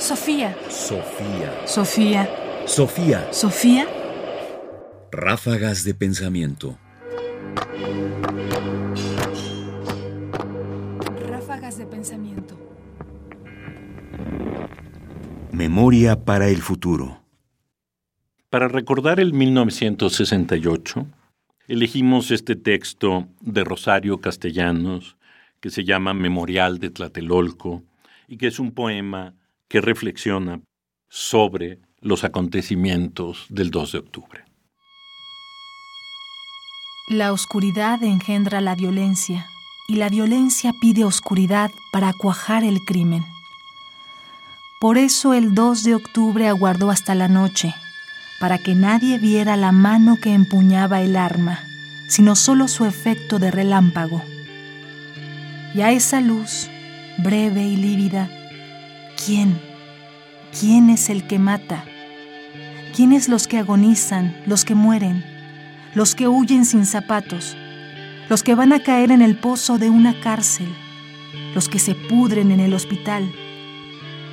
Sofía. Sofía. Sofía. Sofía. Sofía. Ráfagas de pensamiento. Ráfagas de pensamiento. Memoria para el futuro. Para recordar el 1968, elegimos este texto de Rosario Castellanos que se llama Memorial de Tlatelolco y que es un poema que reflexiona sobre los acontecimientos del 2 de octubre. La oscuridad engendra la violencia y la violencia pide oscuridad para cuajar el crimen. Por eso el 2 de octubre aguardó hasta la noche, para que nadie viera la mano que empuñaba el arma, sino solo su efecto de relámpago. Y a esa luz, breve y lívida, ¿quién? ¿Quién es el que mata? ¿Quiénes los que agonizan, los que mueren, los que huyen sin zapatos, los que van a caer en el pozo de una cárcel, los que se pudren en el hospital,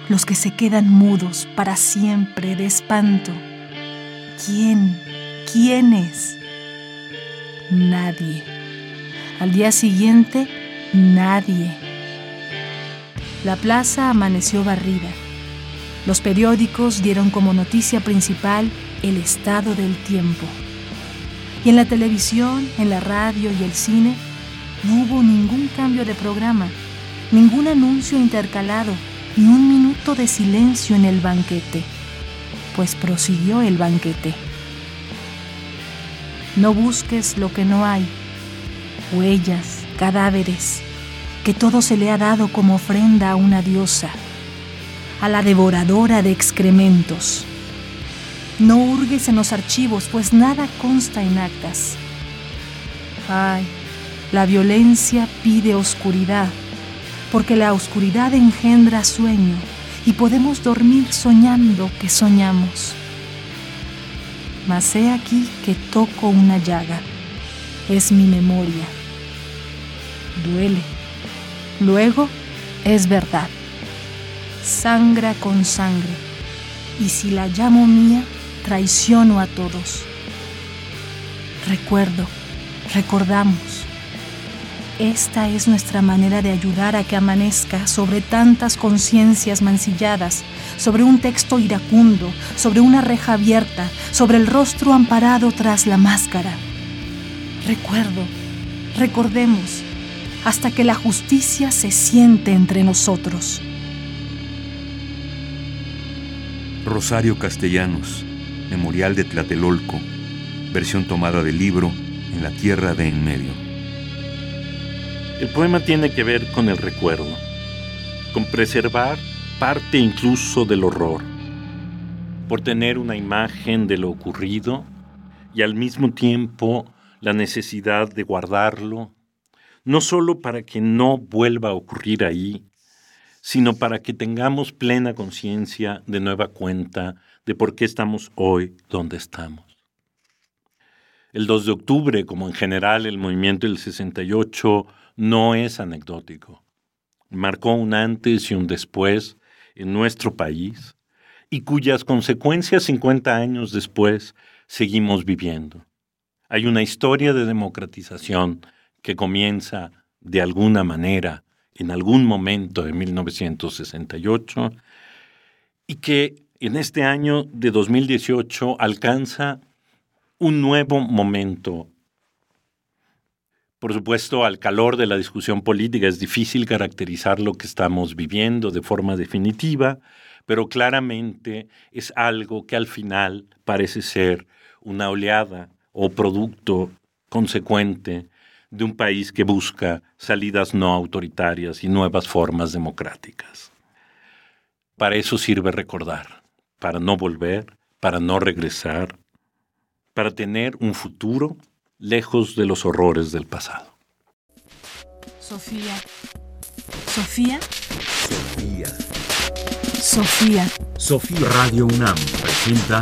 los que se quedan mudos para siempre de espanto? ¿Quién? ¿Quién es? Nadie. Al día siguiente, nadie. La plaza amaneció barrida. Los periódicos dieron como noticia principal el estado del tiempo. Y en la televisión, en la radio y el cine no hubo ningún cambio de programa, ningún anuncio intercalado, ni un minuto de silencio en el banquete, pues prosiguió el banquete. No busques lo que no hay, huellas, cadáveres, que todo se le ha dado como ofrenda a una diosa, a la devoradora de excrementos. No hurgues en los archivos, pues nada consta en actas. Ay, la violencia pide oscuridad, porque la oscuridad engendra sueño y podemos dormir soñando que soñamos. Mas he aquí que toco una llaga, es mi memoria. Duele. Luego es verdad. Sangra con sangre. Y si la llamo mía, traiciono a todos. Recuerdo, recordamos. Esta es nuestra manera de ayudar a que amanezca sobre tantas conciencias mancilladas, sobre un texto iracundo, sobre una reja abierta, sobre el rostro amparado tras la máscara. Recuerdo, recordemos, hasta que la justicia se siente entre nosotros. Rosario Castellanos, Memorial de Tlatelolco, versión tomada del libro En la Tierra de En Medio. El poema tiene que ver con el recuerdo, con preservar parte incluso del horror, por tener una imagen de lo ocurrido y al mismo tiempo la necesidad de guardarlo, no solo para que no vuelva a ocurrir ahí, sino para que tengamos plena conciencia de nueva cuenta de por qué estamos hoy donde estamos. El 2 de octubre, como en general el movimiento del 68, no es anecdótico. Marcó un antes y un después en nuestro país y cuyas consecuencias 50 años después seguimos viviendo. Hay una historia de democratización que comienza de alguna manera en algún momento de 1968 y que en este año de 2018 alcanza un nuevo momento. Por supuesto, al calor de la discusión política es difícil caracterizar lo que estamos viviendo de forma definitiva, pero claramente es algo que al final parece ser una oleada o producto consecuente de un país que busca salidas no autoritarias y nuevas formas democráticas. Para eso sirve recordar, para no volver, para no regresar, para tener un futuro lejos de los horrores del pasado. Sofía. Sofía. Sofía. Sofía. Sofía Radio UNAM presenta